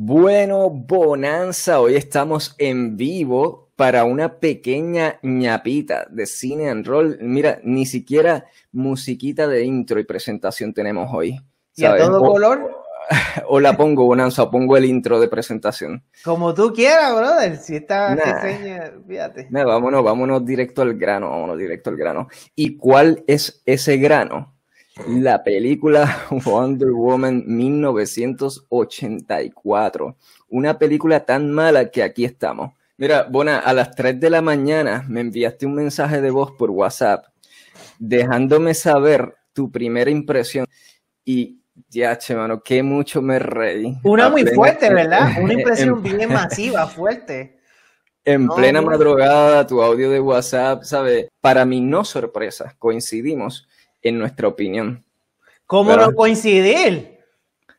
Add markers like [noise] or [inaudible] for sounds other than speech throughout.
Bueno, Bonanza, hoy estamos en vivo para una pequeña ñapita de cine and roll. Mira, ni siquiera musiquita de intro y presentación tenemos hoy. ¿Y a todo color? [laughs] O la pongo, Bonanza, o pongo el intro de presentación. Como tú quieras, brother. Si esta reseña, fíjate. Nah, vámonos, vámonos directo al grano, vámonos directo al grano. ¿Y cuál es ese grano? La película [laughs] Wonder Woman 1984. Una película tan mala que aquí estamos. Mira, Bona, a las 3 de la mañana me enviaste un mensaje de voz por WhatsApp dejándome saber tu primera impresión y ya, che, mano, qué mucho me reí. Una muy fuerte, [laughs] ¿verdad? Una impresión [laughs] bien masiva, fuerte. En plena madrugada, tu audio de WhatsApp, ¿sabes? Para mi no sorpresa, coincidimos en nuestra opinión. ¿Cómo no [laughs] coincidir?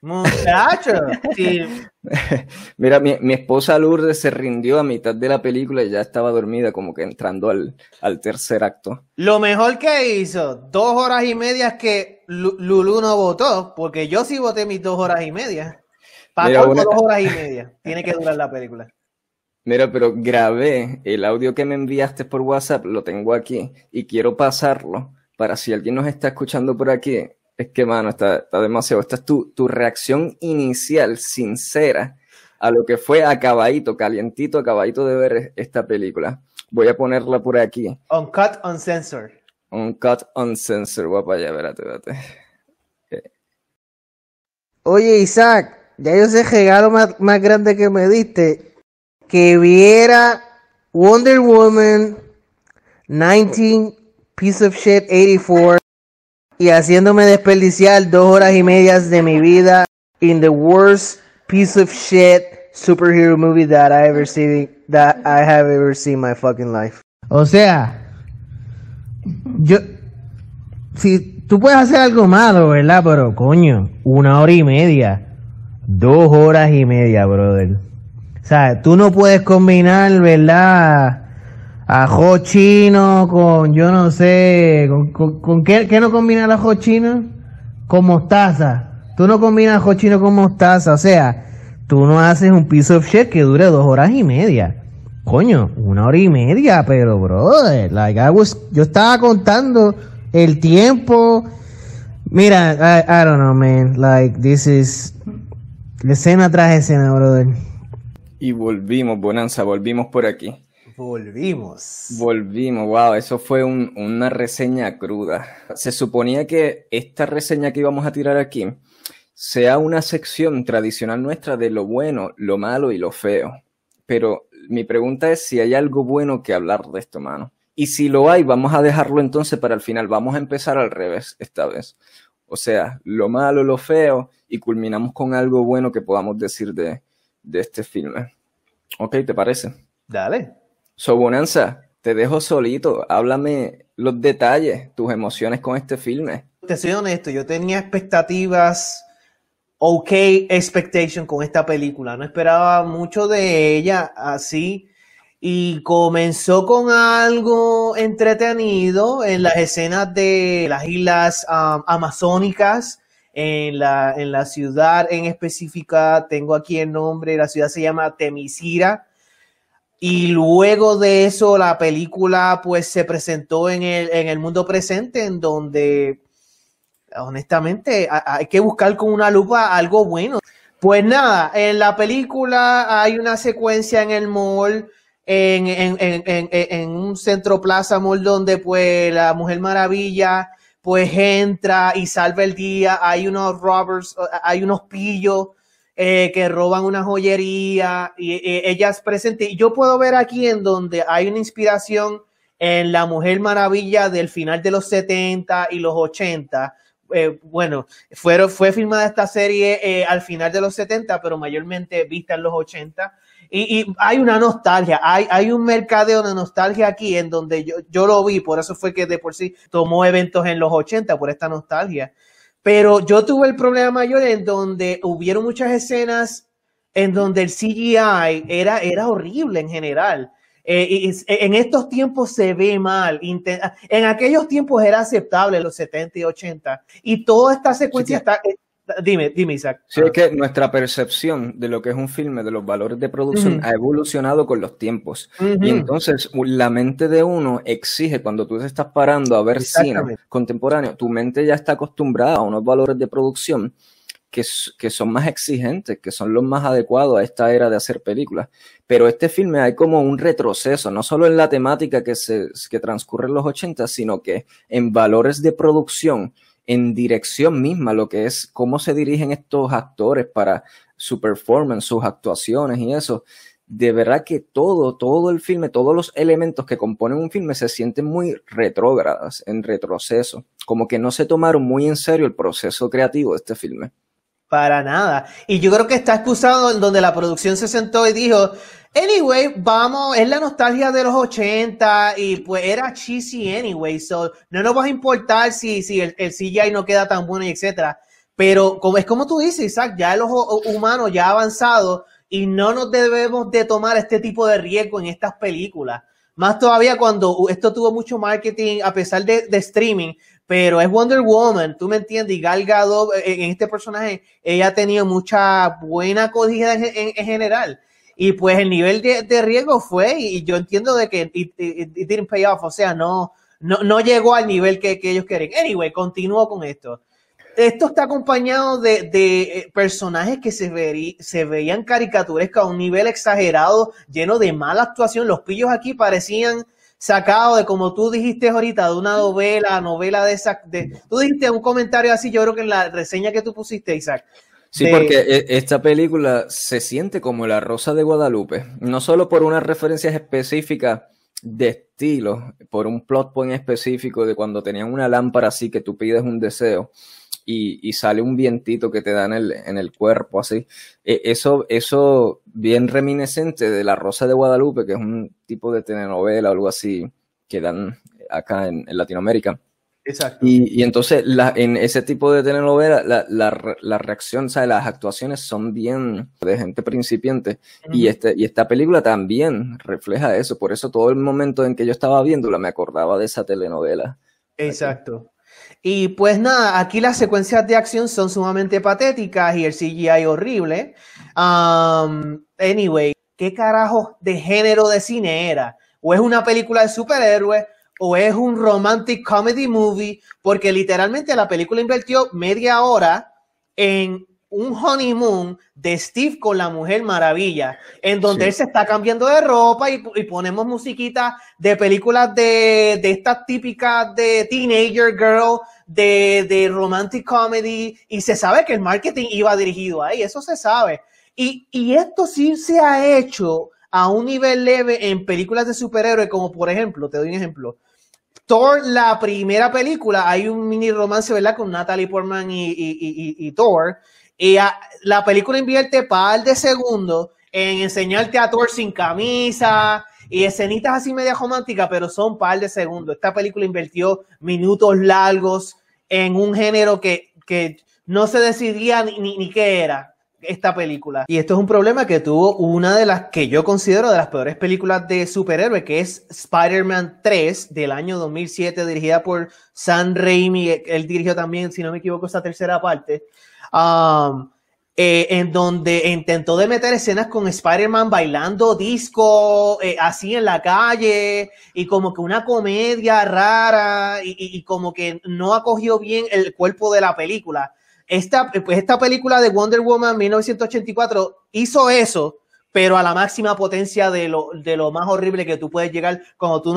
Muchacho. [laughs] Mira, mi, esposa Lourdes se rindió a mitad de la película y ya estaba dormida, como que entrando al, tercer acto. Lo mejor que hizo, dos horas y media que Lulu no votó, porque yo sí voté mis dos horas y media. Para dos horas y media. Tiene que durar la película. Mira, pero grabé el audio que me enviaste por WhatsApp, lo tengo aquí y quiero pasarlo para si alguien nos está escuchando por aquí, es que, mano, está, demasiado. Esta es tu, tu, reacción inicial, sincera, a lo que fue acabadito, calientito, acabadito de ver esta película. Voy a ponerla por aquí. Uncut, uncensored. Uncut, uncensored. Voy para allá, espérate, espérate. Oye, Isaac, ya yo sé el regalo más, más grande que me diste. Que viera Wonder Woman 19 piece of shit 84 y haciéndome desperdiciar dos horas y medias de mi vida in the worst piece of shit superhero movie that I ever seen that I have ever seen my fucking life. O sea, yo si tú puedes hacer algo malo, ¿verdad? Pero coño, una hora y media, dos horas y media, brother. O sea, tú no puedes combinar, ¿verdad? Ajo chino con, yo no sé, con, con, ¿qué, ¿qué, no combina el ajo chino? Con mostaza. Tú no combinas ajo chino con mostaza, o sea, tú no haces un piece of shit que dure dos horas y media. Coño, una hora y media, pero brother, like I was, yo estaba contando el tiempo. Mira, I, I don't know, man, like this is escena tras escena, brother. Y volvimos, Bonanza, volvimos por aquí. Volvimos. Volvimos, wow, eso fue una reseña cruda. Se suponía que esta reseña que íbamos a tirar aquí sea una sección tradicional nuestra de lo bueno, lo malo y lo feo. Pero mi pregunta es si hay algo bueno que hablar de esto, mano. Y si lo hay, vamos a dejarlo entonces para el final. Vamos a empezar al revés esta vez. O sea, lo malo, lo feo, y culminamos con algo bueno que podamos decir de, de este filme. ¿Ok? ¿Te parece? Dale. Sobonanza, te dejo solito. Háblame los detalles, tus emociones con este filme. Te soy honesto, yo tenía expectativas, ok expectation con esta película. No esperaba mucho de ella así. Y comenzó con algo entretenido en las escenas de las islas um, amazónicas, en la, en la ciudad en específica, tengo aquí el nombre, la ciudad se llama Temisira y luego de eso, la película pues se presentó en el, en el mundo presente, en donde honestamente hay que buscar con una lupa algo bueno. Pues nada, en la película hay una secuencia en el mall, en, en, en, un centro plaza mall donde pues la Mujer Maravilla pues entra y salva el día, hay unos robbers, hay unos pillos eh, que roban una joyería y, ellas presentes. Yo puedo ver aquí en donde hay una inspiración en la Mujer Maravilla del final de los 70 y los 80. Eh, bueno, fue, fue filmada esta serie eh, al final de los 70, pero mayormente vista en los 80. Y, y, hay una nostalgia, hay, hay un mercadeo de nostalgia aquí en donde yo, yo lo vi, por eso fue que de por sí tomó eventos en los 80, por esta nostalgia. Pero yo tuve el problema mayor en donde hubieron muchas escenas en donde el CGI era, era horrible en general. Eh, en estos tiempos se ve mal. En aquellos tiempos era aceptable, los 70 y 80. Y toda esta secuencia está. Dime, dime, Isaac. Sí, es que nuestra percepción de lo que es un filme, de los valores de producción, ha evolucionado con los tiempos. Y entonces la mente de uno exige, cuando tú te estás parando a ver cine contemporáneo, tu mente ya está acostumbrada a unos valores de producción que, que, son más exigentes, que son los más adecuados a esta era de hacer películas. Pero este filme hay como un retroceso, no solo en la temática que, se, que transcurre en los 80, sino que en valores de producción en dirección misma, lo que es cómo se dirigen estos actores para su performance, sus actuaciones y eso. De verdad que todo, todo el filme, todos los elementos que componen un filme se sienten muy retrógradas, en retroceso, como que no se tomaron muy en serio el proceso creativo de este filme. Para nada. Y yo creo que está excusado en donde la producción se sentó y dijo, Anyway, vamos, es la nostalgia de los 80 y pues era cheesy anyway, so no nos va a importar si, si el, el CGI no queda tan bueno y etcétera. Pero como, es como tú dices, Isaac, ya el ojo humano ya ha avanzado y no nos debemos de tomar este tipo de riesgo en estas películas. Más todavía cuando esto tuvo mucho marketing a pesar de, de streaming, pero es Wonder Woman, tú me entiendes, y Gal Gadot eh, en este personaje, ella ha tenido mucha buena acogida en, en general. Y pues el nivel de, riesgo fue, y yo entiendo de que it, didn't pay off, o sea, no, no, llegó al nivel que, ellos quieren. Anyway, continúo con esto. Esto está acompañado de, eh, personajes que se, se veían caricaturescos a un nivel exagerado, lleno de mala actuación. Los pillos aquí parecían sacados de, como tú dijiste ahorita, de una novela, novela de esa. De, tú dijiste un comentario así, yo creo que en la reseña que tú pusiste, Isaac, Sí, porque e, esta película se siente como La Rosa de Guadalupe, no solo por unas referencias específicas de estilo, por un plot point específico de cuando tenían una lámpara así que tú pides un deseo y, sale un vientito que te da en el, en el cuerpo así. E, eso, eso bien reminiscente de La Rosa de Guadalupe, que es un tipo de telenovela o algo así que dan acá en Latinoamérica. Exacto. Y, entonces la, en ese tipo de telenovela la, la, la reacción, o sea, las actuaciones son bien de gente principiante y, este, y esta película también refleja eso. Por eso todo el momento en que yo estaba viéndola me acordaba de esa telenovela. Exacto. Y pues nada, aquí las secuencias de acción son sumamente patéticas y el CGI horrible. Um, anyway, ¿qué carajo de género de cine era? ¿O es una película de superhéroes? O es un romantic comedy movie, porque literalmente la película invirtió media hora en un honeymoon de Steve con la Mujer Maravilla, en donde él se está cambiando de ropa y, ponemos musiquita de películas de, de estas típicas de teenager girl, de, de romantic comedy, y se sabe que el marketing iba dirigido ahí, eso se sabe. Y, y esto sí se ha hecho a un nivel leve en películas de superhéroes, como por ejemplo, te doy un ejemplo, Thor, la primera película, hay un mini romance, ¿verdad? Con Natalie Portman y, y, Thor. Y la película invierte par de segundos en enseñarte a Thor sin camisa y escenitas así media románticas, pero son par de segundos. Esta película invirtió minutos largos en un género que, que no se decidía ni, ni qué era esta película. Y esto es un problema que tuvo una de las que yo considero de las peores películas de superhéroe, que es Spider-Man 3 del año 2007, dirigida por Sam Raimi. Él dirigió también, si no me equivoco, esta tercera parte. Um, eh, en donde intentó de meter escenas con Spider-Man bailando disco, eh, así en la calle, y como que una comedia rara, y, y como que no acogió bien el cuerpo de la película esta, pues esta película de Wonder Woman 1984 hizo eso, pero a la máxima potencia de lo, de lo más horrible que tú puedes llegar cuando tú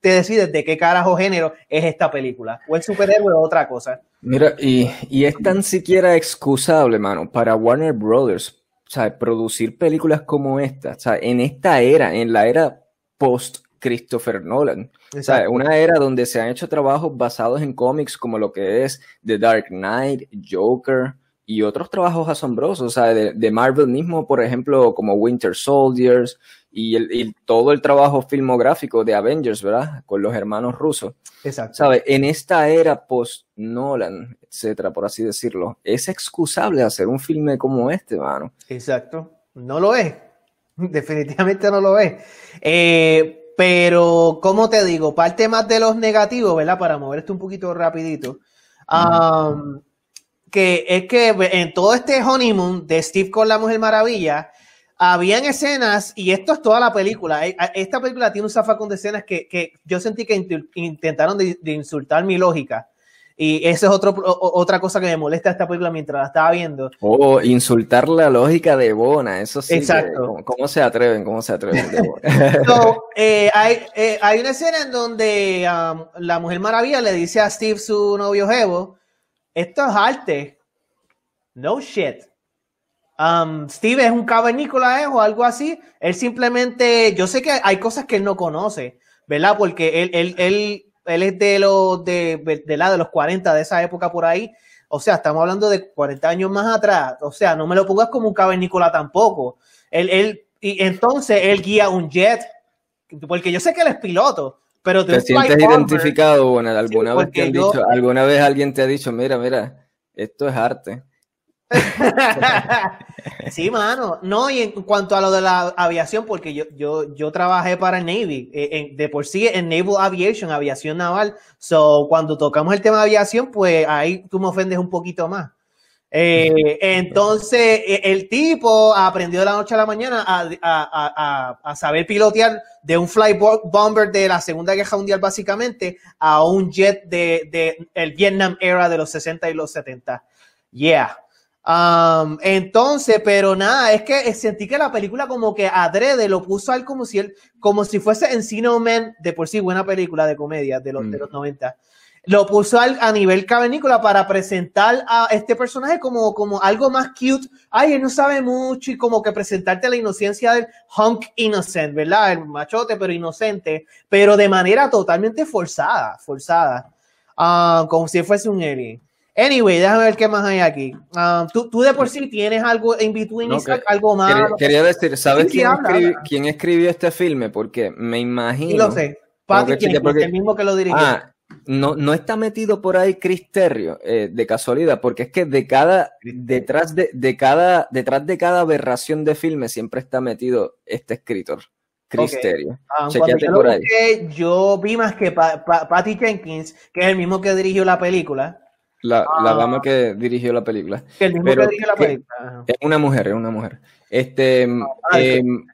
te decides de qué carajo género es esta película. O el superhéroe o otra cosa. Mira, y, y es tan siquiera excusable, mano, para Warner Brothers, o sea, producir películas como esta, o sea, en esta era, en la era post Christopher Nolan. O sea, una era donde se han hecho trabajos basados en cómics como lo que es The Dark Knight, Joker y otros trabajos asombrosos, o sea, de, Marvel mismo, por ejemplo, como Winter Soldiers y, el, todo el trabajo filmográfico de Avengers, ¿verdad? Con los hermanos rusos. Exacto. ¿Sabe? En esta era post-Nolan, etcétera, por así decirlo, es excusable hacer un filme como este, mano. Exacto. No lo es. [laughs] Definitivamente no lo es. Eh, pero, como te digo, parte más de los negativos, ¿verdad? Para moverte un poquito rapidito. que es que en todo este honeymoon de Steve con la Mujer Maravilla, habían escenas, y esto es toda la película, eh, esta película tiene un zafacón de escenas que, que yo sentí que intentaron de, insultar mi lógica. Y esa es otro, otra cosa que me molesta esta película mientras la estaba viendo. Oh, insultar la lógica de Bona, eso sí. Exacto. ¿cómo, se atreven? ¿Cómo se atreven? [laughs] Eh, hay, eh, hay, una escena en donde um, la Mujer Maravilla le dice a Steve, su novio Jevo, esto es arte. No shit. Um, Steve es un cavernícola ¿eh? o algo así. Él simplemente, yo sé que hay cosas que él no conoce, ¿verdad? Porque él, él, él, él es de los de, de, la de los 40 de esa época por ahí. O sea, estamos hablando de 40 años más atrás. O sea, no me lo pongas como un cavernícola tampoco. Él, él, y entonces él guía un jet, porque yo sé que él es piloto, pero te sientes identificado, bueno, alguna vez te han dicho, alguna vez alguien te ha dicho, mira, mira, esto es arte. [laughs] sí, mano. No, y en cuanto a lo de la aviación, porque yo, yo, yo trabajé para el Navy, eh, de por sí en Naval Aviation, aviación naval. So, cuando tocamos el tema de aviación, pues ahí tú me ofendes un poquito más. Eh, entonces, e, el tipo aprendió de la noche a la mañana a, saber pilotear de un fly bomber de la Segunda Guerra Mundial, básicamente, a un jet de, de el Vietnam era de los 60 y los 70. Yeah. Um, entonces, pero nada, es que sentí que la película como que adrede lo puso a él como si él, como si fuese Encino Man, de por sí buena película de comedia de los, de mm. los 90. Lo puso a nivel cavernícola para presentar a este personaje como, como algo más cute. Ay, él no sabe mucho y como que presentarte la inocencia del hunk innocent, ¿verdad? El machote, pero inocente, pero de manera totalmente forzada, forzada. Uh, como si fuese un alien. Anyway, déjame ver qué más hay aquí. Um, ¿tú, tú, de por sí tienes algo en between, algo más. Quería, decir, ¿sabes quién, escribió este filme? Porque me imagino. Sí, lo sé. el mismo que lo dirigió. Ah, no, no está metido por ahí Cristerio eh, de casualidad, porque es que de cada, detrás de, de, cada, detrás de cada aberración de filme siempre está metido este escritor. Cristerio. Okay. Ah, por ahí. yo vi más que Patty Jenkins, que es el mismo que dirigió la película. La, la, dama ah. que dirigió la película. El mismo que dirigió la película. Es una mujer, es una mujer. Este, ah, em,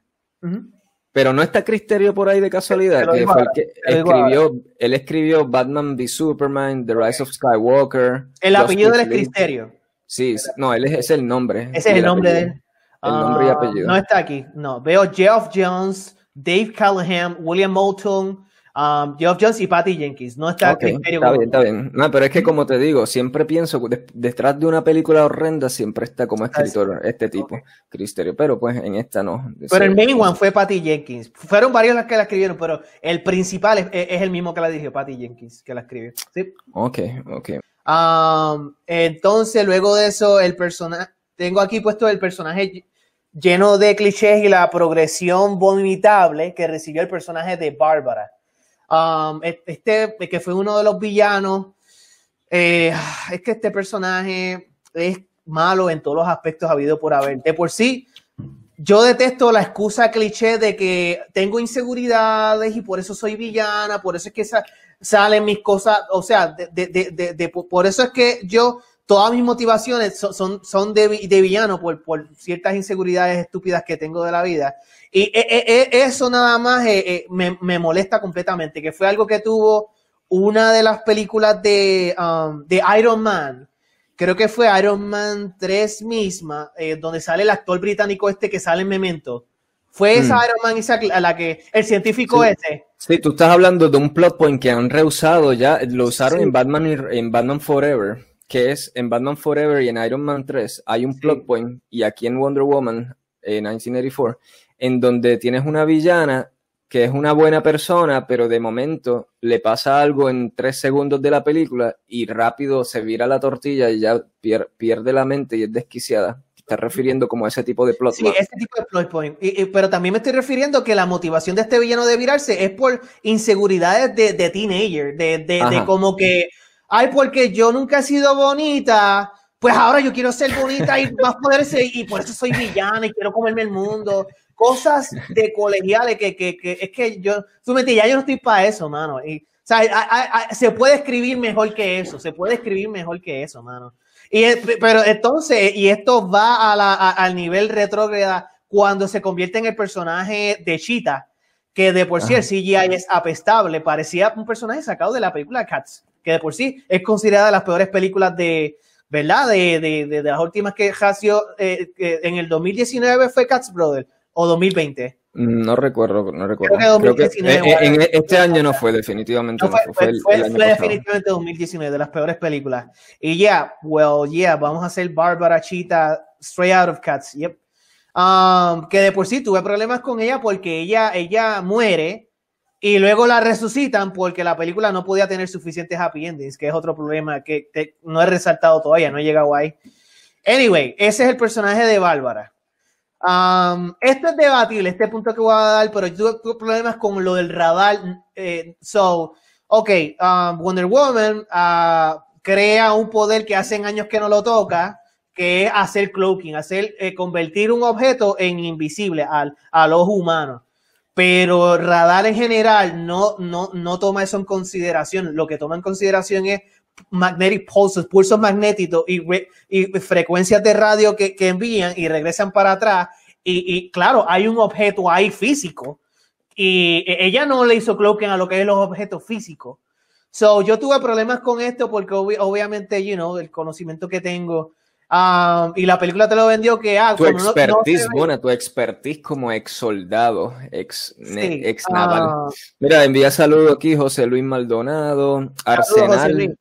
Pero no está Cristerio por ahí de casualidad, que fue el que escribió, él escribió Batman v Superman, The Rise of Skywalker. El apellido del Cristerio. Sí, no, él es, el nombre. Ese es el nombre de él. El nombre y ah, apellido. No está aquí, no. Veo Geoff Jones, Dave Callahan, William Moulton, Um, Geoff Jones y Patty Jenkins. No está okay, Está bien, está bien. No, pero es que como te digo, siempre pienso, detrás de una película horrenda siempre está como escritor este tipo, Cristerio. Pero pues en esta no. Pero el main one fue Patty Jenkins. Fueron varios las que la escribieron, pero el principal es, el mismo que la dirigió, Patty Jenkins, que la escribió. ¿Sí? Ok, ok. Um, entonces, luego de eso, el personaje, tengo aquí puesto el personaje lleno de clichés y la progresión vomitable que recibió el personaje de Bárbara. Um, este, que fue uno de los villanos, eh, es que este personaje es malo en todos los aspectos habido por haber. De por sí, yo detesto la excusa cliché de que tengo inseguridades y por eso soy villana, por eso es que salen mis cosas, o sea, de, por eso es que yo, todas mis motivaciones son, son, de, villano por, por ciertas inseguridades estúpidas que tengo de la vida. Y eh, eh, eh, eso nada más me, molesta completamente, que fue algo que tuvo una de las películas de, um, de Iron Man, creo que fue Iron Man 3 misma, donde sale el actor británico este que sale en Memento. Fue esa mm. Iron Man esa, a la que el científico ese. Sí, tú estás hablando de un plot point que han rehusado ya, lo usaron en Batman en Batman Forever, que es en Batman Forever y en Iron Man 3 hay un plot point y aquí en Wonder Woman en 1984 en donde tienes una villana que es una buena persona, pero de momento le pasa algo en tres segundos de la película y rápido se vira la tortilla y ya pierde la mente y es desquiciada. Te estás refiriendo como a ese tipo de plot Sí, ese tipo de plot point. pero también me estoy refiriendo que la motivación de este villano de virarse es por inseguridades de, de teenager, de, de, de como que, ay, porque yo nunca he sido bonita, pues ahora yo quiero ser bonita y más poderes y por eso soy villana y quiero comerme el mundo cosas de colegiales que, que, que es que yo, tú me ya yo no estoy para eso, mano. Y, o sea, se puede escribir mejor que eso, se puede escribir mejor que eso, mano. Y, pero entonces, y esto va a la, al nivel retrógrada cuando se convierte en el personaje de Cheetah, que de por sí el CGI es apestable, parecía un personaje sacado de la película Cats, que de por sí es considerada de las peores películas de, ¿verdad? De, de, de, las últimas que Hasio eh, en el 2019 fue Cats Brother o 2020. No recuerdo, no recuerdo. Creo que, en, este año no fue, definitivamente. No fue, fue, definitivamente 2019, de las peores películas. Y ya, well, yeah, vamos a hacer Bárbara Chita Straight Out of Cats. Yep. Um, que de por sí tuve problemas con ella porque ella, ella muere y luego la resucitan porque la película no podía tener suficientes happy endings, que es otro problema que no he resaltado todavía, no he llegado ahí. Anyway, ese es el personaje de Bárbara. Um, esto es debatible, este punto que voy a dar, pero yo tuve problemas con lo del radar. Eh, so, ok, um, Wonder Woman uh, crea un poder que hace años que no lo toca, que es hacer cloaking, hacer eh, convertir un objeto en invisible al, al ojo humano. Pero radar en general no, no, no toma eso en consideración. Lo que toma en consideración es magnetic pulses, pulsos magnéticos y, frecuencias de radio que, que, envían y regresan para atrás. Y, y, claro, hay un objeto ahí físico. Y e, ella no le hizo cloaking a lo que es los objetos físicos. So, yo tuve problemas con esto porque obviamente, you know, el conocimiento que tengo Um, y la película te lo vendió que ah, tu expertise, no, tu expertise como ex soldado, ex, ex naval. Ah. Mira, envía saludos aquí José Luis Maldonado, Arsenal.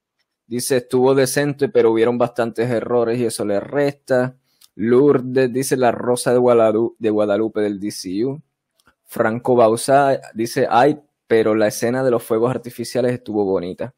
Dice, estuvo decente, pero hubieron bastantes errores y eso le resta. Lourdes dice la rosa de Guadalupe, de Guadalupe del DCU. Franco Bausa dice, ay, pero la escena de los fuegos artificiales estuvo bonita.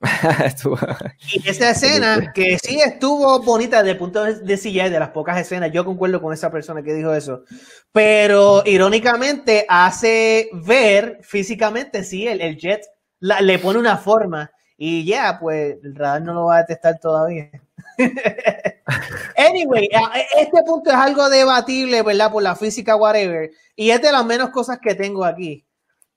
[laughs] y esa escena que sí estuvo bonita desde el punto de CGI, de las pocas escenas, yo concuerdo con esa persona que dijo eso, pero irónicamente hace ver físicamente, sí, el, el jet le pone una forma y ya, pues el radar no lo va a detectar todavía. [laughs] anyway, este punto es algo debatible, ¿verdad? Por la física, whatever, y es de las menos cosas que tengo aquí,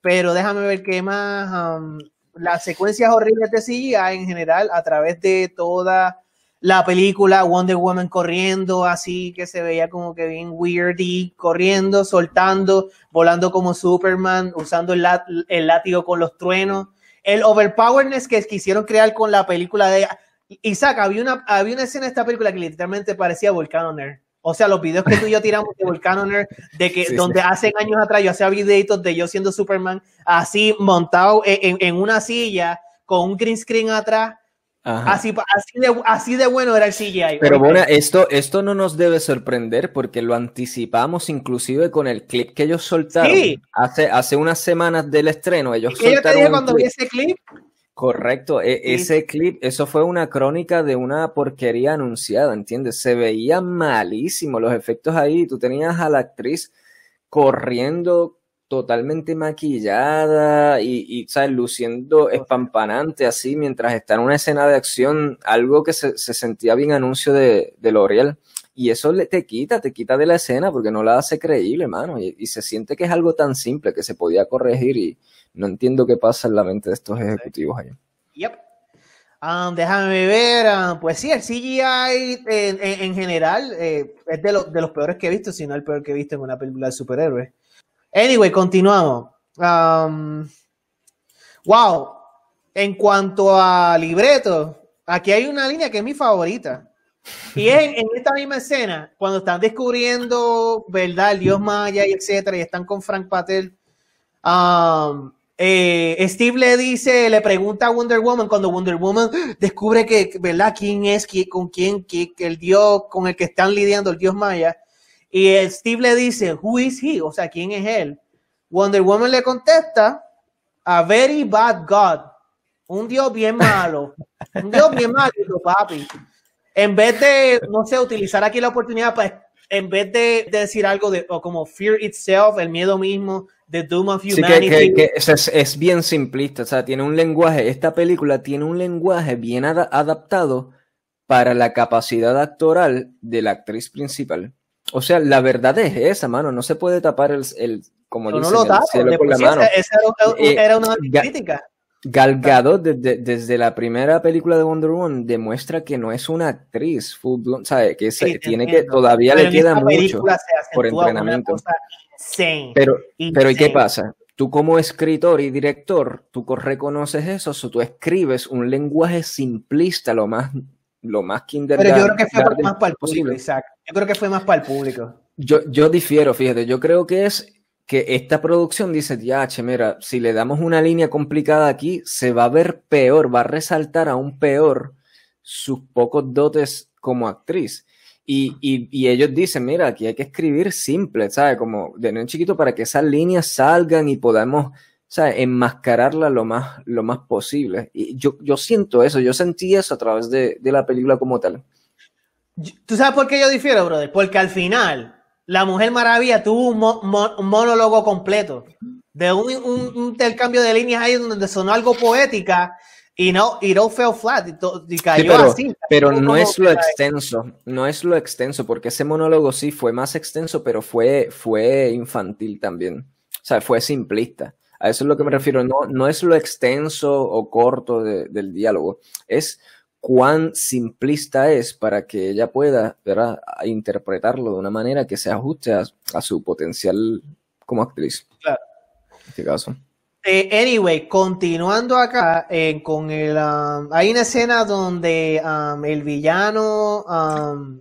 pero déjame ver qué más... Um, las secuencias horribles de CGI en general a través de toda la película Wonder Woman corriendo así que se veía como que bien weirdy, corriendo, soltando, volando como Superman, usando el, el látigo con los truenos. El overpowerness que quisieron crear con la película de Isaac, había una, había una escena de esta película que literalmente parecía Volcanonair. O sea, los videos que tú y yo tiramos de Volcanoner, de que donde hace años atrás yo hacía videitos de yo siendo Superman, así montado en, en una silla con un green screen atrás. Así, así, de, así de bueno era el CGI. Pero bueno, esto, esto no nos debe sorprender porque lo anticipamos inclusive con el clip que ellos soltaron hace, hace unas semanas del estreno. Ellos ¿Y yo te dije cuando vi ese clip? Correcto, e ese clip, eso fue una crónica de una porquería anunciada, ¿entiendes? Se veía malísimo los efectos ahí, tú tenías a la actriz corriendo totalmente maquillada y, y ¿sabes? luciendo espampanante así mientras está en una escena de acción, algo que se, se sentía bien anuncio de, de L'Oreal. Y eso le, te quita, te quita de la escena porque no la hace creíble, hermano. Y, y se siente que es algo tan simple que se podía corregir y, no entiendo qué pasa en la mente de estos ejecutivos allá. Yep. Um, déjame ver, um, pues sí, el CGI en, general eh, es de, de, los peores que he visto, si no el peor que he visto en una película de superhéroes. Anyway, continuamos. Um, wow, en cuanto a libreto, aquí hay una línea que es mi favorita. Y es en, esta misma escena, cuando están descubriendo, ¿verdad? El dios maya y etcétera, y están con Frank Patel. Um, eh, Steve le dice, le pregunta a Wonder Woman cuando Wonder Woman descubre que, ¿verdad? ¿Quién es? con quién? Que, el dios con el que están lidiando, el dios maya. Y Steve le dice, who is he? O sea, ¿quién es él? Wonder Woman le contesta, a very bad God. Un dios bien malo. Un dios bien malo, papi. En vez de, no sé, utilizar aquí la oportunidad pues en vez de, decir algo de, como fear itself, el miedo mismo, The Doom of Humanity. es, bien simplista, o sea, tiene un lenguaje, esta película tiene un lenguaje bien adaptado para la capacidad actoral de la actriz principal. O sea, la verdad es esa, mano, no se puede tapar el, el como no, no lo tapa, la mano. Esa, era, eh, era, una crítica. Galgado desde, desde la primera película de Wonder Woman demuestra que no es una actriz full blown, ¿sabe? Que se, tiene que todavía le queda mucho por entrenamiento. Pero, pero ¿y qué pasa? Tú como escritor y director, tú reconoces eso, o tú escribes un lenguaje simplista, lo más, lo más kindergarten. Pero yo creo que fue más para el público, exacto. Yo creo que fue más para el público. Yo, yo difiero, fíjate, yo creo que es que esta producción dice, ya, che, mira, si le damos una línea complicada aquí, se va a ver peor, va a resaltar aún peor sus pocos dotes como actriz. Y, y, ellos dicen, mira, aquí hay que escribir simple, ¿sabes? Como de un chiquito para que esas líneas salgan y podamos, ¿sabes? Enmascararla lo más, lo más posible. Y yo, yo siento eso, yo sentí eso a través de, de la película como tal. ¿Tú sabes por qué yo difiero, brother? Porque al final, la Mujer Maravilla tuvo un, monólogo completo de un, intercambio de líneas ahí donde sonó algo poética y no, y no fell flat y, cayó pero, así. Pero no es lo extenso, no es lo extenso, porque ese monólogo sí fue más extenso, pero fue, fue infantil también. O sea, fue simplista. A eso es lo que me refiero. No, no es lo extenso o corto del diálogo. Es cuán simplista es para que ella pueda interpretarlo de una manera que se ajuste a, su potencial como actriz. Claro. En este caso. Eh, anyway, continuando acá eh, con el... Um, hay una escena donde um, el villano, um,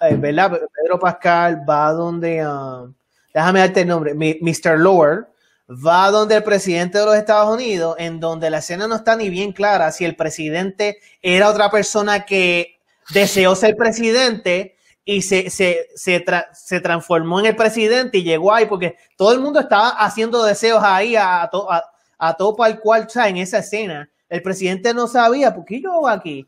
eh, ¿verdad? Pedro Pascal va donde... déjame darte el nombre, Mr. Lord va donde el presidente de los Estados Unidos, en donde la escena no está ni bien clara si el presidente era otra persona que deseó ser presidente y se, se, se, transformó en el presidente y llegó ahí, porque todo el mundo estaba haciendo deseos ahí a, a, a, todo para cual, está en esa escena. El presidente no sabía, ¿por qué yo aquí?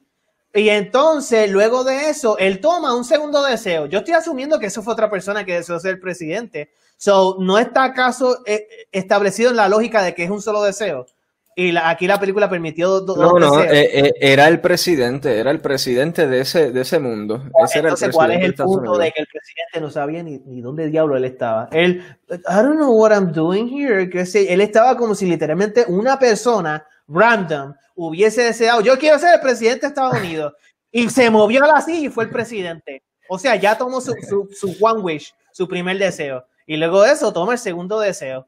Y entonces, luego de eso, él toma un segundo deseo. Yo estoy asumiendo que eso fue otra persona que deseó ser presidente. So, ¿no está acaso eh, establecido en la lógica de que es un solo deseo? Y aquí la película permitió dos, No, no, eh, eh, era el presidente, era el presidente de ese, de ese mundo. entonces, ¿cuál es el punto de que el presidente no sabía ni, ni, dónde diablo él estaba? Él, I don't know what I'm doing here. Que él estaba como si literalmente una persona random hubiese deseado, yo quiero ser el presidente de Estados Unidos, y se movió a la silla y fue el presidente. O sea, ya tomó su, su, one wish, su primer deseo, y luego de eso toma el segundo deseo.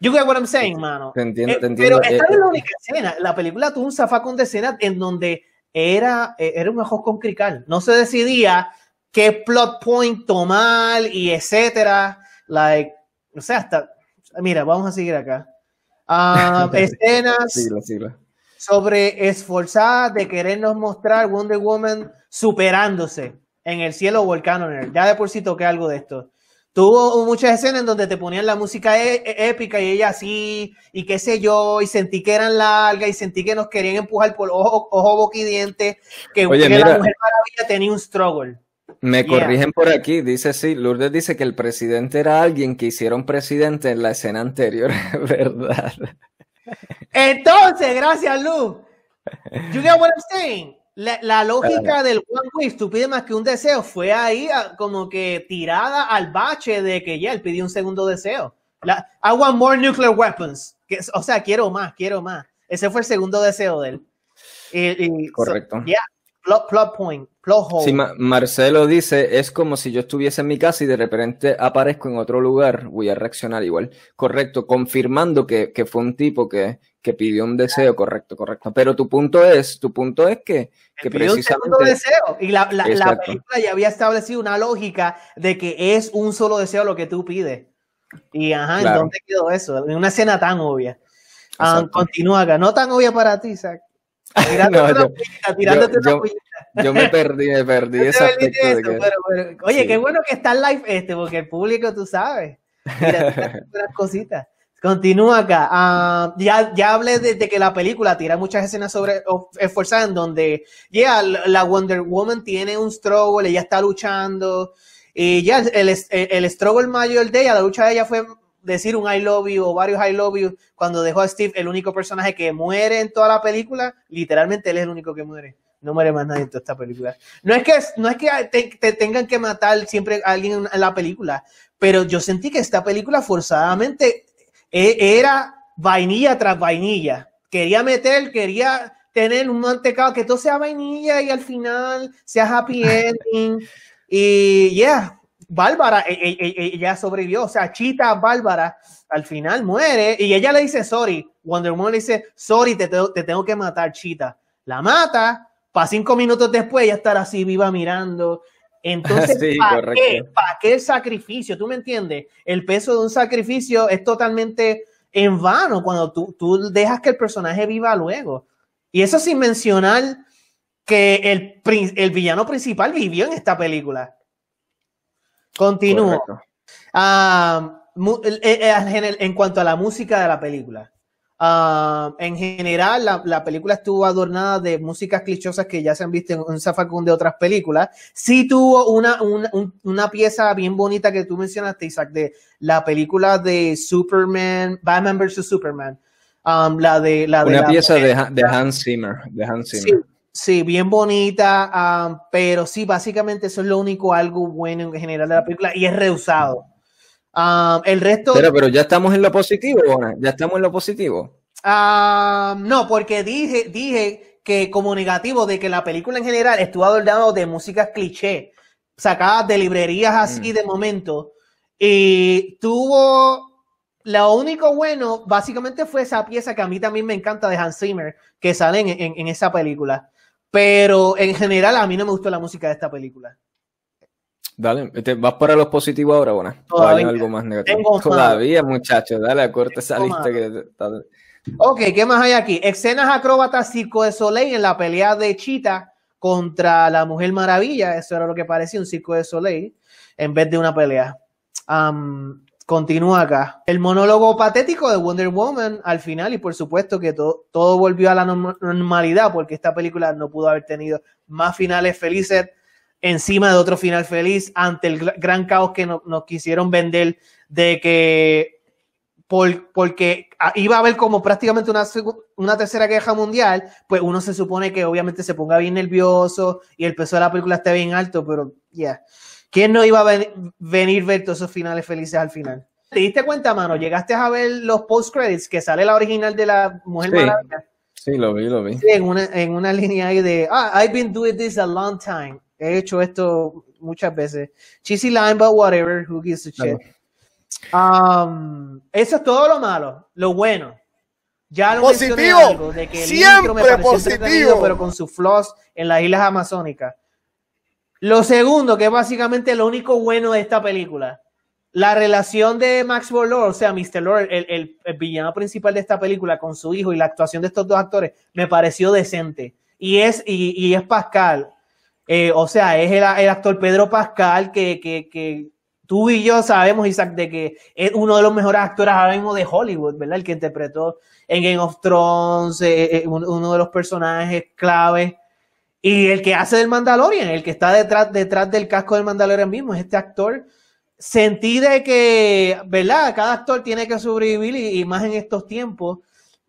You get what I'm saying, mano. Te entiendo, eh, te entiendo. Pero esta no es la eh, única escena. La película tuvo un zafacón de escena en donde era, eh, era un mejor con crical. No se decidía qué plot point tomar y etcétera. Like, o sea, hasta, mira, vamos a seguir acá. Uh, [laughs] escenas sobre esforzada de querernos mostrar Wonder Woman superándose en el cielo volcano. Ya de por sí toqué algo de esto. Tuvo muchas escenas en donde te ponían la música e, e, épica y ella así, y qué sé yo, y sentí que eran largas, y sentí que nos querían empujar por ojo, ojo boca y diente, que, la Mujer Maravilla tenía un struggle. Me corrigen por aquí, dice sí, Lourdes dice que el presidente era alguien que hicieron presidente en la escena anterior, [laughs] ¿verdad? Entonces, gracias, Luz. You get what I'm saying? La, lógica del One Wish, tú pides más que un deseo, fue ahí como que tirada al bache de que ya él pidió un segundo deseo. La, I want more nuclear weapons. Que, o sea, quiero más, quiero más. Ese fue el segundo deseo de él. Correcto. Ya, plot, point, plot hole. Sí, Marcelo dice, es como si yo estuviese en mi casa y de repente aparezco en otro lugar, voy a reaccionar igual. Correcto, confirmando que, que fue un tipo que, que pidió un deseo, correcto, correcto. Pero tu punto es, tu punto es que, que precisamente... Un deseo. Y la, la, la, película ya había establecido una lógica de que es un solo deseo lo que tú pides. Y ajá, claro. ¿dónde quedó eso? En una escena tan obvia. Ah, continúa acá. No tan obvia para ti, Zach. [laughs] yo, me perdí, me perdí [laughs] ese aspecto de que, oye, qué bueno que está en live este, porque el público, tú sabes, mira, [laughs] unas cositas. Continúa acá. Ah, ya, ya hablé de, que la película tira muchas escenas sobre esforzada en donde ya la Wonder Woman tiene un struggle, ella está luchando. Y ya el, el, el struggle mayor de ella, la lucha de ella fue decir un I love you o varios I love you cuando dejó a Steve el único personaje que muere en toda la película, literalmente él es el único que muere. No muere más nadie en toda esta película. No es que, no es que te, tengan que matar siempre a alguien en la película, pero yo sentí que esta película forzadamente era vainilla tras vainilla. quería meter, quería tener un mantecado, que todo sea vainilla y al final sea happy [laughs] ending. y yeah, Bárbara, e, e, e, ella sobrevivió, o sea, Chita Bárbara al final muere y ella le dice sorry. Wonder Woman le dice sorry, te, te tengo que matar, Chita. La mata, para cinco minutos después ya estar así viva mirando. Entonces, [laughs] ¿para, qué? ¿para qué el sacrificio? ¿Tú me entiendes? El peso de un sacrificio es totalmente en vano cuando tú, tú dejas que el personaje viva luego. Y eso sin mencionar que el, el villano principal vivió en esta película. Continúo. Ah, eh, eh, en cuanto a la música de la película. Ah, en general, la, película estuvo adornada de músicas clichosas que ya se han visto en un zafacón de otras películas. Sí tuvo una, una, pieza bien bonita que tú mencionaste, Isaac, de la película de Superman, Batman vs. Superman. Um, la de, la una pieza de, Hans Zimmer. De Hans Zimmer. Sí, bien bonita, um, pero sí, básicamente eso es lo único algo bueno en general de la película y es reusado. Ah, el resto. Pero, pero ya estamos en lo positivo, Ya estamos en lo positivo. Ah, no, porque dije, dije que como negativo de que la película en general estuvo adornado de músicas cliché, sacadas de librerías así mm. de momento. Y tuvo lo único bueno, básicamente fue esa pieza que a mí también me encanta de Hans Zimmer, que sale en esa película. Pero en general a mí no me gustó la música de esta película. Dale, ¿vas para los positivos ahora, bueno? Todavía algo más negativo. Todavía, muchachos, dale, acorte esa lista que Ok, ¿qué más hay aquí? Escenas acróbatas Circo de Soleil en la pelea de Chita contra la Mujer Maravilla. Eso era lo que parecía un Circo de Soleil en vez de una pelea. continúa acá. El monólogo patético de Wonder Woman al final, y por supuesto que todo, todo volvió a la normalidad porque esta película no pudo haber tenido más finales felices encima de otro final feliz ante el gran caos que nos quisieron vender de que por, porque iba a haber como prácticamente una, una tercera guerra mundial, pues uno se supone que obviamente se ponga bien nervioso y el peso de la película esté bien alto, pero ya, ¿quién no iba a venir a ver todos esos finales felices al final? ¿Te diste cuenta, mano? ¿Llegaste a ver los post-credits que sale la original de la Mujer Maravilla? Sí, lo vi, lo vi. en una, en una línea ahí de, ah, I've been doing this a long time. He hecho esto muchas veces. Cheesy line, but whatever. Who gives a shit? Um, eso es todo lo malo. Lo bueno. Ya lo positivo. Algo, de que el Siempre me positivo. Pero con sus flaws en las islas amazónicas. Lo segundo, que es básicamente lo único bueno de esta película. La relación de Max Lord, o sea, Mr. Lord, el, el, villano principal de esta película con su hijo y la actuación de estos dos actores, me pareció decente. Y es, y, y es Pascal. Eh, o sea, es el, actor Pedro Pascal que, tú y yo sabemos, Isaac, de que es uno de los mejores actores ahora mismo de Hollywood, ¿verdad? El que interpretó en Game of Thrones, eh, eh, uno de los personajes clave. Y el que hace del Mandalorian, el que está detrás, detrás del casco del Mandalorian mismo, es este actor. Sentí de que, ¿verdad? Cada actor tiene que sobrevivir y, más en estos tiempos,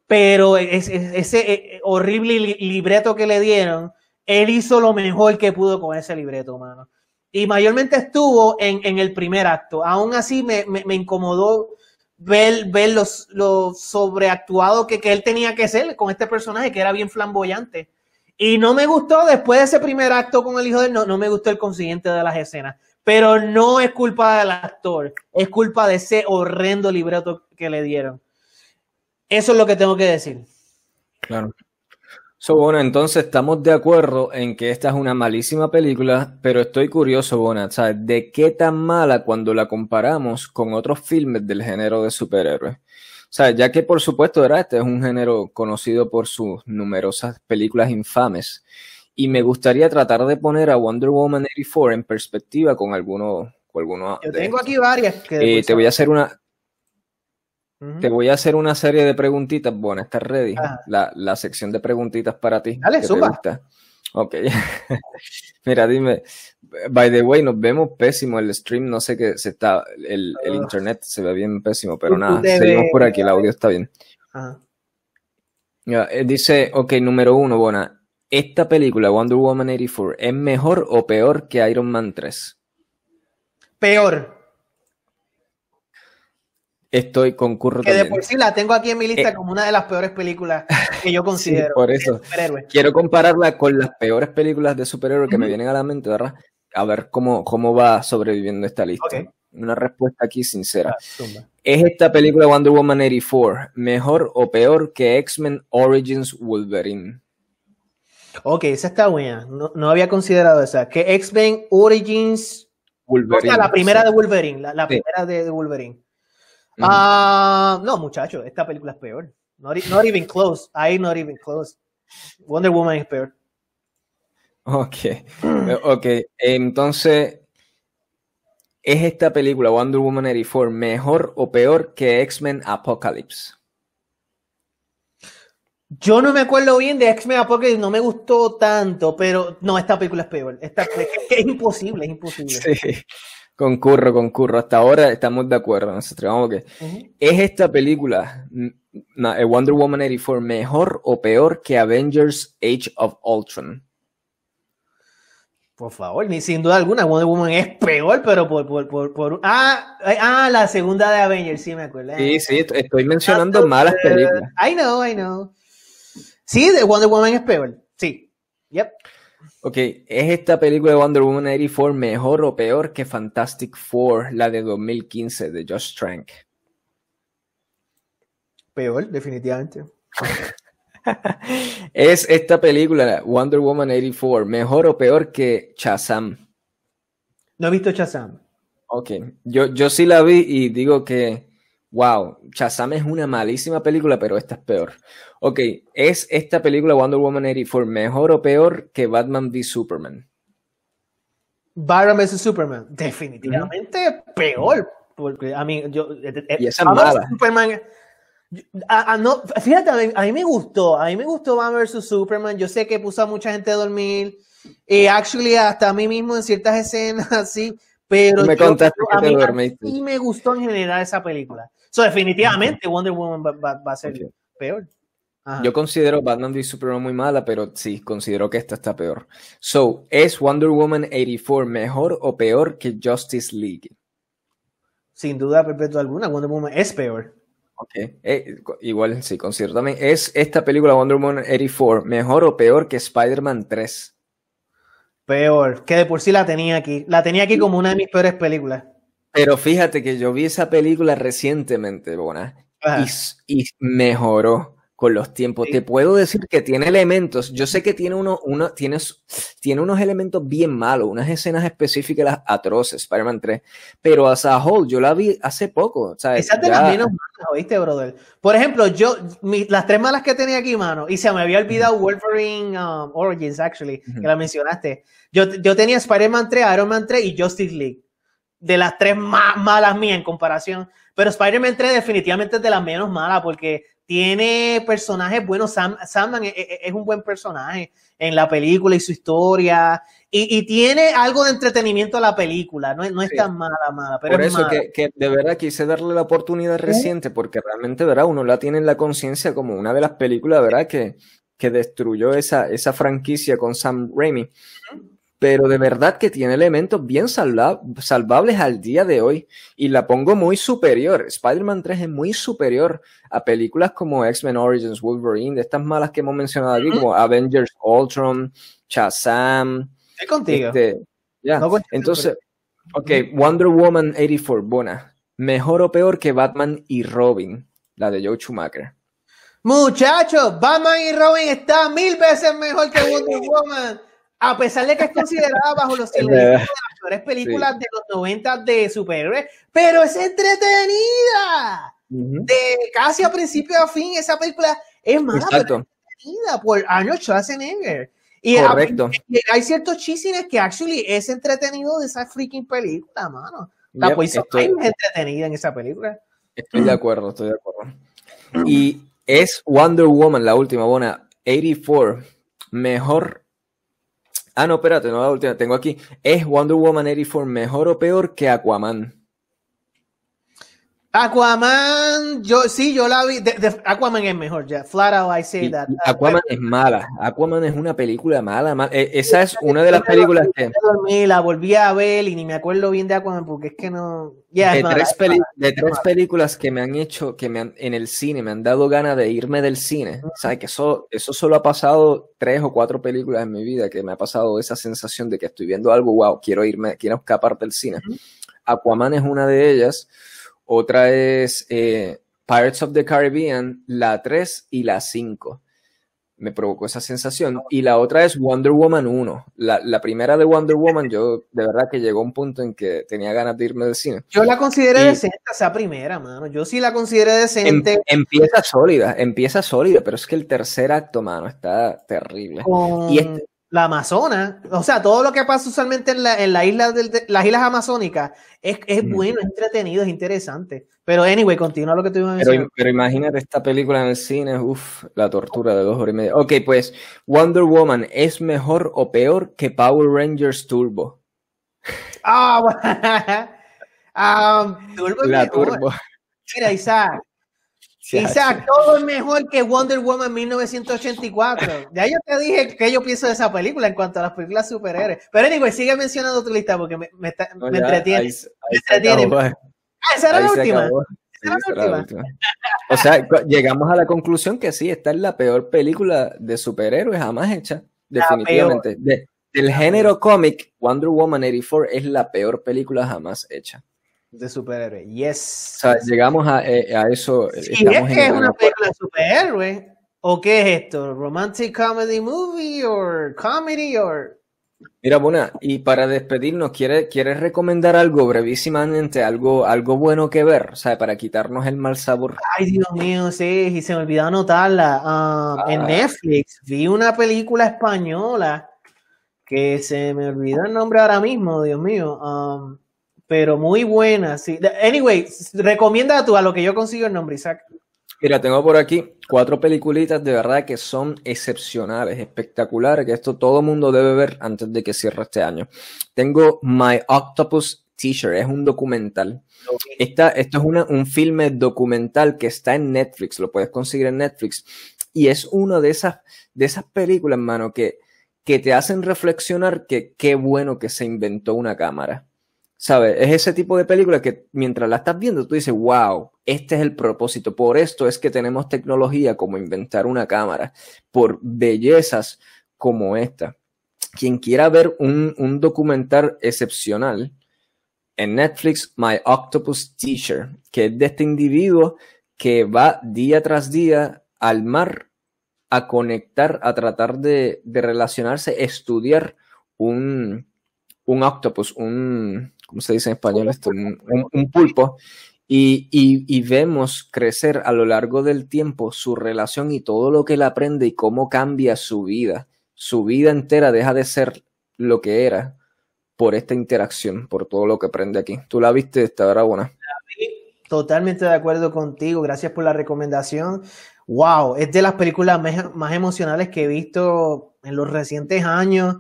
pero ese horrible libreto que le dieron, él hizo lo mejor que pudo con ese libreto, mano. Y mayormente estuvo en, el primer acto. Aún así me, incomodó ver, ver lo sobreactuado que, él tenía que ser con este personaje que era bien flamboyante. Y no me gustó después de ese primer acto con el hijo de él, no, no me gustó el consiguiente de las escenas. Pero no es culpa del actor, es culpa de ese horrendo libreto que le dieron. Eso es lo que tengo que decir. Claro. So, bueno, entonces estamos de acuerdo en que esta es una malísima película, pero estoy curioso, Bona, ¿sabes? ¿De qué tan mala cuando la comparamos con otros filmes del género de superhéroes? O sea, ya que por supuesto era este es un género conocido por sus numerosas películas infames. Y me gustaría tratar de poner a Wonder Woman 84 en perspectiva con algunos. Con algunos Yo tengo aquí varias. Que eh, te voy a hacer una. Te voy a hacer una serie de preguntitas. Bueno, ¿estás ready? La, sección de preguntitas para ti. Dale, suma. Ok. [laughs] Mira, dime. By the way, nos vemos pésimo el stream. No sé qué se está. El, internet se ve bien pésimo, pero nada. Seguimos por aquí. El audio está bien. Eh, dice, ok, número uno, bueno, ¿esta película, Wonder Woman 84, es mejor o peor que Iron Man 3? Peor. Estoy concurro Que de por sí la tengo aquí en mi lista eh, como una de las peores películas que yo [laughs] considero. por eso. Quiero compararla con las peores películas de superhéroes que me vienen a la mente, ¿verdad? A ver cómo, cómo va sobreviviendo esta lista. Una respuesta aquí sincera. Ah, ¿Es esta película Wonder Woman 84 mejor o peor que X-Men Origins Wolverine? Ok, esa está buena. No, había considerado esa. Que X-Men Origins. Wolverine. O sea, la primera de Wolverine. La, primera de, Wolverine. Ah, no, muchachos, esta película es peor. Not, not, even close. I not even close. Wonder Woman es peor. Ok. Ok. Entonces, ¿es esta película Wonder Woman 84 mejor o peor que X-Men Apocalypse? Yo no me acuerdo bien de X-Men Apocalypse, no me gustó tanto, pero no, esta película es peor. Esta, es imposible, es imposible. [laughs] Sí, concurro, concurro. Hasta ahora estamos de acuerdo. Nosotros que. ¿Es esta película, Wonder Woman 84, mejor o peor que Avengers Age of Ultron? Por favor, ni sin duda alguna, Wonder Woman es peor, pero por, por, por, por ah, ah, la segunda de Avengers, sí me acuerdo. Sí, sí, estoy mencionando malas películas. I know, I know. Sí, de Wonder Woman es peor. Sí. Yep. Ok, ¿es esta película de Wonder Woman 84 mejor o peor que Fantastic Four, la de 2015 de Josh Trank? Peor, definitivamente. [laughs] ¿Es esta película, Wonder Woman 84, mejor o peor que Shazam? No he visto Shazam. Ok, yo, yo sí la vi y digo que Wow, Shazam es una malísima película, pero esta es peor. Ok, ¿es esta película Wonder Woman 84 mejor o peor que Batman v Superman? Batman vs Superman, definitivamente peor. Porque a mí, yo. Eh, eh, y esa es mala. Superman, no, fíjate, a mí, me gustó, a mí me gustó Batman vs Superman. Yo sé que puso a mucha gente a dormir. Y actually, hasta a mí mismo en ciertas [laughs] escenas así. Pero me contaste que te dormiste. Sí me gustó en general esa película. So, definitivamente Wonder Woman va, a ser peor. Yo considero Batman v Superman muy mala, pero sí, considero que esta está peor. So, ¿es Wonder Woman 84 mejor o peor que Justice League? Sin duda, perpetua alguna, Wonder Woman es peor. Ok, eh, igual sí, considero también. ¿Es esta película Wonder Woman 84 mejor o peor que Spider-Man 3? Peor, que de por sí la tenía aquí. La tenía aquí como una de mis peores películas. Pero fíjate que yo vi esa película recientemente, Bona, y, mejoró con los tiempos. Te puedo decir que tiene elementos. Yo sé que tiene uno, uno tiene, tiene unos elementos bien malos, unas escenas específicas atroces, Spider-Man 3. Pero as a whole, yo la vi hace poco. Esa de las menos malas, ¿oíste, brother? Por ejemplo, yo, las tres malas que tenía aquí, mano, y se me había olvidado Wolverine um, Origins, actually, que la mencionaste. Yo, yo tenía Spider-Man 3, Iron Man 3 y Justice League de las tres más malas mías en comparación. Pero Spider-Man 3 definitivamente es de las menos malas porque tiene personajes buenos. Sam, Sandman es, un buen personaje en la película y su historia. Y, tiene algo de entretenimiento a la película. No, no es tan mala, mala. Pero Por eso Que, de verdad quise darle la oportunidad reciente porque realmente, ¿verdad? Uno la tiene en la conciencia como una de las películas, ¿verdad? Que, que destruyó esa, esa franquicia con Sam Raimi pero de verdad que tiene elementos bien salvables al día de hoy y la pongo muy superior. Spider-Man 3 es muy superior a películas como X-Men Origins, Wolverine, de estas malas que hemos mencionado aquí, como Avengers, Ultron, Shazam. Estoy contigo. Este, entonces, ok, Wonder Woman 84, buena. ¿Mejor o peor que Batman y Robin, la de Joe Schumacher? Muchachos, Batman y Robin está mil veces mejor que Wonder [laughs] Woman a pesar de que es considerada bajo los [laughs] de las mejores películas de los 90 de superhéroes, pero es entretenida. De casi a principio a fin, esa película es más entretenida por Arnold Schwarzenegger. Y Correcto. hay ciertos chisines que actually es entretenido de esa freaking película, mano. La yep, estoy, es entretenida en esa película. Estoy de acuerdo, estoy de acuerdo. Y es Wonder Woman, la última, buena, 84, mejor Ah, no, espérate, no la última. Tengo aquí. ¿Es Wonder Woman 84 mejor o peor que Aquaman? Aquaman, yo sí, yo la vi. Aquaman es mejor, ya. Flat out, I say that. Aquaman es mala. Aquaman es una película mala. E, esa es una de las películas que. La volví a ver y ni me acuerdo bien de Aquaman porque es que no. de, tres, de tres películas que me han hecho, que me han, en el cine me han dado ganas de irme del cine. ¿Sabes? Que eso, eso solo ha pasado tres o cuatro películas en mi vida que me ha pasado esa sensación de que estoy viendo algo, wow, quiero irme, quiero escapar del cine. Aquaman es una de ellas. Otra es eh, Pirates of the Caribbean, la 3 y la 5. Me provocó esa sensación. Y la otra es Wonder Woman 1. La, primera de Wonder Woman, yo de verdad que llegó a un punto en que tenía ganas de irme del cine. Yo la consideré decente esa primera, mano. Yo sí la consideré decente. Em, empieza sólida, empieza sólida, pero es que el tercer acto, mano, está terrible. Y este, la Amazona, o sea, todo lo que pasa usualmente en, la, en la isla de, las islas amazónicas es, es bueno, es entretenido, es interesante. Pero anyway, continúa lo que tú ibas a decir. Pero, imagínate esta película en el cine, uff, la tortura de dos horas y media. Ok, pues Wonder Woman es mejor o peor que Power Rangers Turbo. Ah, [laughs] um, Turbo la Turbo. Mira, Isaac, Isaac, todo es mejor que Wonder Woman 1984. Ya yo te dije que yo pienso de esa película en cuanto a las películas superhéroes. Pero anyway, sigue mencionando tu lista porque me, me, me entretiene. Ah, esa era la última. Esa era la última. O sea, llegamos a la conclusión que sí, esta es la peor película de superhéroes jamás hecha. Definitivamente. del género cómic, Wonder Woman 84 es la peor película jamás hecha de superhéroe. Yes. O sea, llegamos a, eh, a eso. Eh, ¿Y es que es una película de superhéroe? ¿O qué es esto? ¿Romantic comedy movie? ¿O comedy? ¿O...? Mira, Buna, y para despedirnos, ¿quieres, ¿quieres recomendar algo brevísimamente, algo, algo bueno que ver? O sea, para quitarnos el mal sabor. Ay, Dios mío, sí, y se me olvidó anotarla. Um, en ah. Netflix vi una película española que se me olvidó el nombre ahora mismo, Dios mío. Um, pero muy buena. Sí. Anyway, recomienda tú a lo que yo consigo el nombre, Isaac. Mira, tengo por aquí cuatro peliculitas de verdad que son excepcionales, espectaculares, que esto todo mundo debe ver antes de que cierre este año. Tengo My Octopus Teacher, es un documental. Esta, esto es una, un filme documental que está en Netflix, lo puedes conseguir en Netflix. Y es una de esas, de esas películas, hermano, que, que te hacen reflexionar que qué bueno que se inventó una cámara. ¿Sabes? Es ese tipo de película que mientras la estás viendo tú dices, wow, este es el propósito. Por esto es que tenemos tecnología como inventar una cámara, por bellezas como esta. Quien quiera ver un, un documental excepcional en Netflix, My Octopus Teacher, que es de este individuo que va día tras día al mar a conectar, a tratar de, de relacionarse, estudiar un, un octopus, un, ¿cómo se dice en español esto? Un, pulpo. Y, vemos crecer a lo largo del tiempo su relación y todo lo que él aprende y cómo cambia su vida. Su vida entera deja de ser lo que era por esta interacción, por todo lo que aprende aquí. ¿Tú la viste? Está buena. Totalmente de acuerdo contigo. Gracias por la recomendación. Wow, es de las películas más emocionales que he visto en los recientes años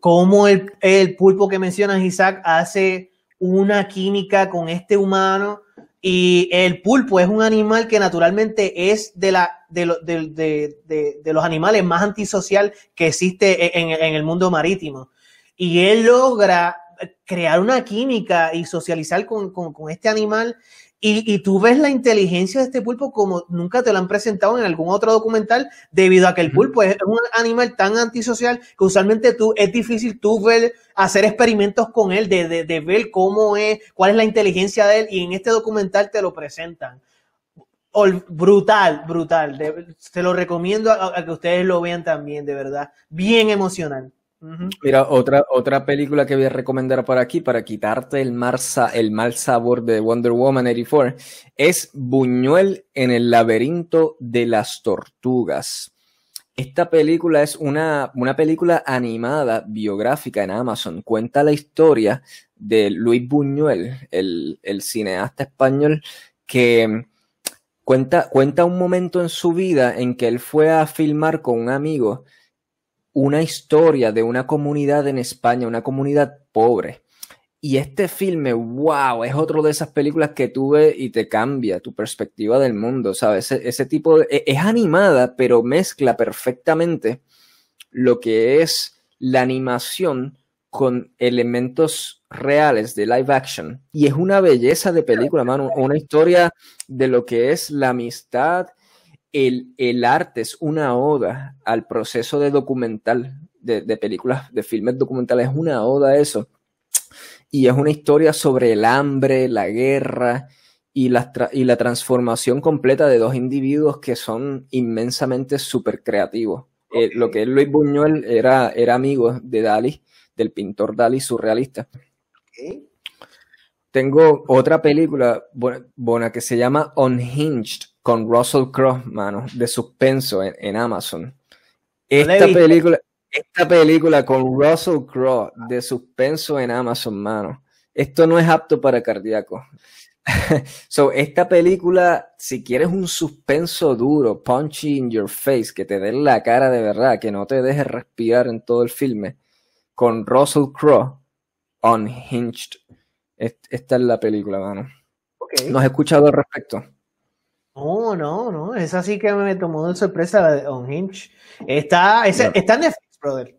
cómo el, pulpo que mencionas, Isaac, hace una química con este humano. Y el pulpo es un animal que naturalmente es de, la, de, los animales más antisocial que existe en, el mundo marítimo. Y él logra crear una química y socializar con, con este animal y, tú ves la inteligencia de este pulpo como nunca te lo han presentado en algún otro documental, debido a que el pulpo es un animal tan antisocial que usualmente tú, es difícil tú ver, hacer experimentos con él, de, de, ver cómo es, cuál es la inteligencia de él, y en este documental te lo presentan. brutal, brutal. te lo recomiendo a, que ustedes lo vean también, de verdad. Bien emocional. Mira, otra, otra película que voy a recomendar por aquí para quitarte el, el mal sabor de Wonder Woman 84 es Buñuel en el laberinto de las tortugas. Esta película es una, una película animada biográfica en Amazon. Cuenta la historia de Luis Buñuel, el, el cineasta español, que cuenta, cuenta un momento en su vida en que él fue a filmar con un amigo una historia de una comunidad en España, una comunidad pobre. Y este filme, wow, es otro de esas películas que tuve y te cambia tu perspectiva del mundo, ¿sabes? Ese, ese tipo de, e, es animada, pero mezcla perfectamente lo que es la animación con elementos reales de live action. Y es una belleza de película, mano. Una historia de lo que es la amistad. El, el arte es una oda al proceso de documental, de, de películas, de filmes documentales. Es una oda a eso. Y es una historia sobre el hambre, la guerra y la, y la transformación completa de dos individuos que son inmensamente súper creativos. Eh, lo que es Luis Buñuel era, era amigo de Dalí del pintor Dalí surrealista. Tengo otra película buena, que se llama Unhinged con Russell Crowe, mano, de suspenso en, Amazon. Esta película, esta película con Russell Crowe de suspenso en Amazon, mano. Esto no es apto para cardíaco. [laughs] so, esta película, si quieres un suspenso duro, punchy in your face, que te dé la cara de verdad, que no te deje respirar en todo el filme, con Russell Crowe, Unhinged. Esta es la película, mano. ¿No has escuchado al respecto? No, no, no. Es así que me tomó de sorpresa de Unhinged. Está, está en Netflix, brother.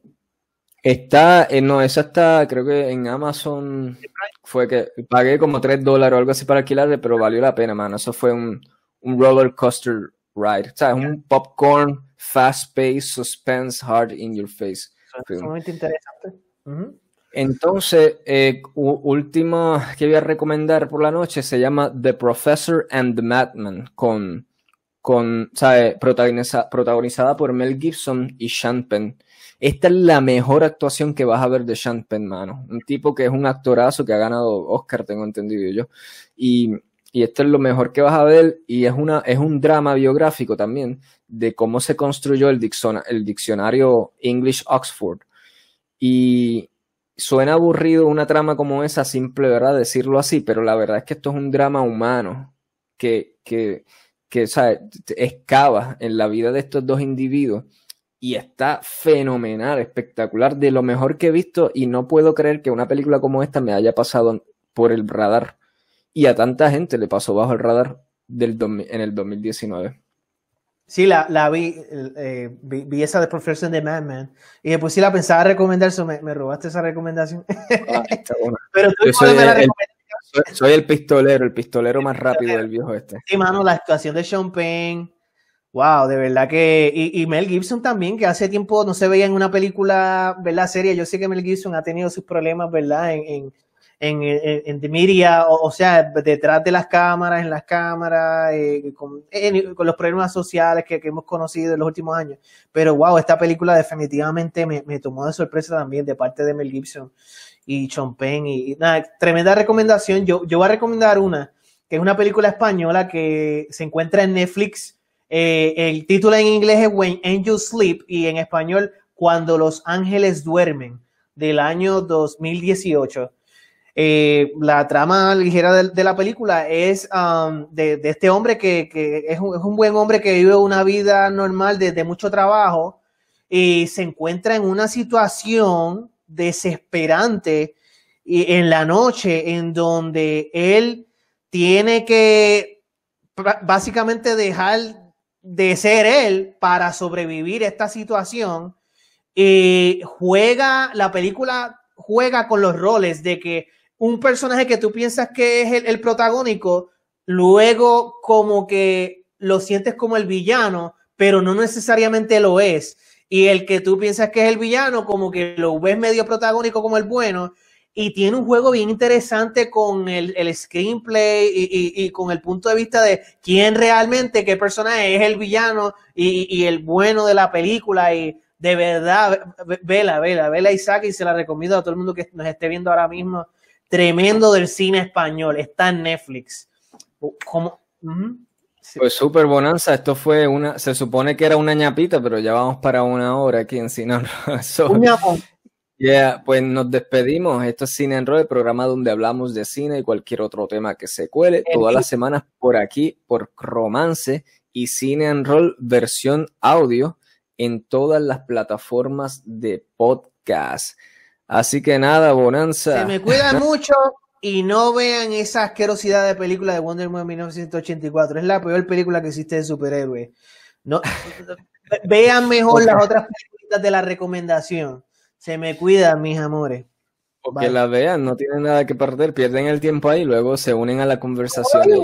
Está, eh, no, esa está, creo que en Amazon fue que pagué como 3 dólares o algo así para alquilarle, pero valió la pena, mano. Eso fue un, un roller coaster ride. O sea, es un popcorn, fast paced, suspense, hard in your face. Sumamente interesante. Entonces, eh, último que voy a recomendar por la noche se llama The Professor and the Madman, con, con. Protagonizada, por Mel Gibson y Sean Penn. Esta es la mejor actuación que vas a ver de Sean Penn, mano. Un tipo que es un actorazo que ha ganado Oscar, tengo entendido yo. Y, y esto es lo mejor que vas a ver y es, una, es un drama biográfico también de cómo se construyó el, el diccionario English Oxford. Y suena aburrido una trama como esa, simple, ¿verdad? Decirlo así, pero la verdad es que esto es un drama humano que, que, que ¿sabes? excava en la vida de estos dos individuos y está fenomenal, espectacular, de lo mejor que he visto y no puedo creer que una película como esta me haya pasado por el radar y a tanta gente le pasó bajo el radar del en el 2019. Sí, la, la vi, eh, vi, esa de Profession de Madman y después sí la pensaba recomendar, me, me robaste esa recomendación. [laughs] Ah, Pero tú soy, el, soy, el pistolero, el pistolero más rápido del viejo este. Sí, mano, la actuación de Sean Penn, wow, de verdad que, y, y, Mel Gibson también, que hace tiempo no se veía en una película, ¿verdad? Serie, yo sé que Mel Gibson ha tenido sus problemas, ¿verdad? En, en en, en, en the media, o, sea, detrás de las cámaras, en las cámaras, eh, con, con, los problemas sociales que, que, hemos conocido en los últimos años. Pero wow, esta película definitivamente me, me tomó de sorpresa también de parte de Mel Gibson y Sean Penn. Y, nada, tremenda recomendación. Yo, yo voy a recomendar una, que es una película española que se encuentra en Netflix. Eh, el título en inglés es When Angels Sleep y en español Cuando los ángeles duermen del año 2018. Eh, la trama ligera de, la película es um, de, este hombre que, es, un, buen hombre que vive una vida normal desde mucho trabajo y se encuentra en una situación desesperante en la noche en donde él tiene que básicamente dejar de ser él para sobrevivir esta situación y juega la película juega con los roles de que un personaje que tú piensas que es el, protagónico, luego como que lo sientes como el villano, pero no necesariamente lo es. Y el que tú piensas que es el villano, como que lo ves medio protagónico como el bueno. Y tiene un juego bien interesante con el, screenplay y, con el punto de vista de quién realmente, qué personaje es el villano y, el bueno de la película. Y de verdad, vela, vela, vela Isaac y se la recomiendo a todo el mundo que nos esté viendo ahora mismo tremendo del cine español. Está en Netflix. ¿Cómo? Pues súper bonanza. Esto fue una, se supone que era una ñapita, pero ya vamos para una hora aquí en Cine [laughs] so, yeah, pues nos despedimos. Esto es Cine en el programa donde hablamos de cine y cualquier otro tema que se cuele. Todas las semanas por aquí, por Romance y Cine en Roll versión audio en todas las plataformas de podcast. Así que nada, Bonanza. Se me cuidan [laughs] mucho y no vean esa asquerosidad de película de Wonder Woman 1984. Es la peor película que existe de superhéroes. No, [laughs] vean mejor las otras películas de la recomendación. Se me cuidan, mis amores. Porque la vean, no tienen nada que perder, pierden el tiempo ahí, luego se unen a la conversación. [laughs]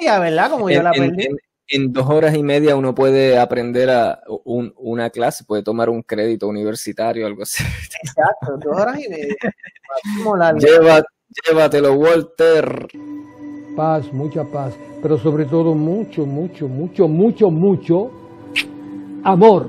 ¿verdad? Como yo la perdí en dos horas y media uno puede aprender a una clase, puede tomar un crédito universitario, algo así. Exacto, dos horas y media. llévatelo, Walter. Paz, mucha paz, pero sobre todo mucho, mucho, mucho, mucho, mucho amor.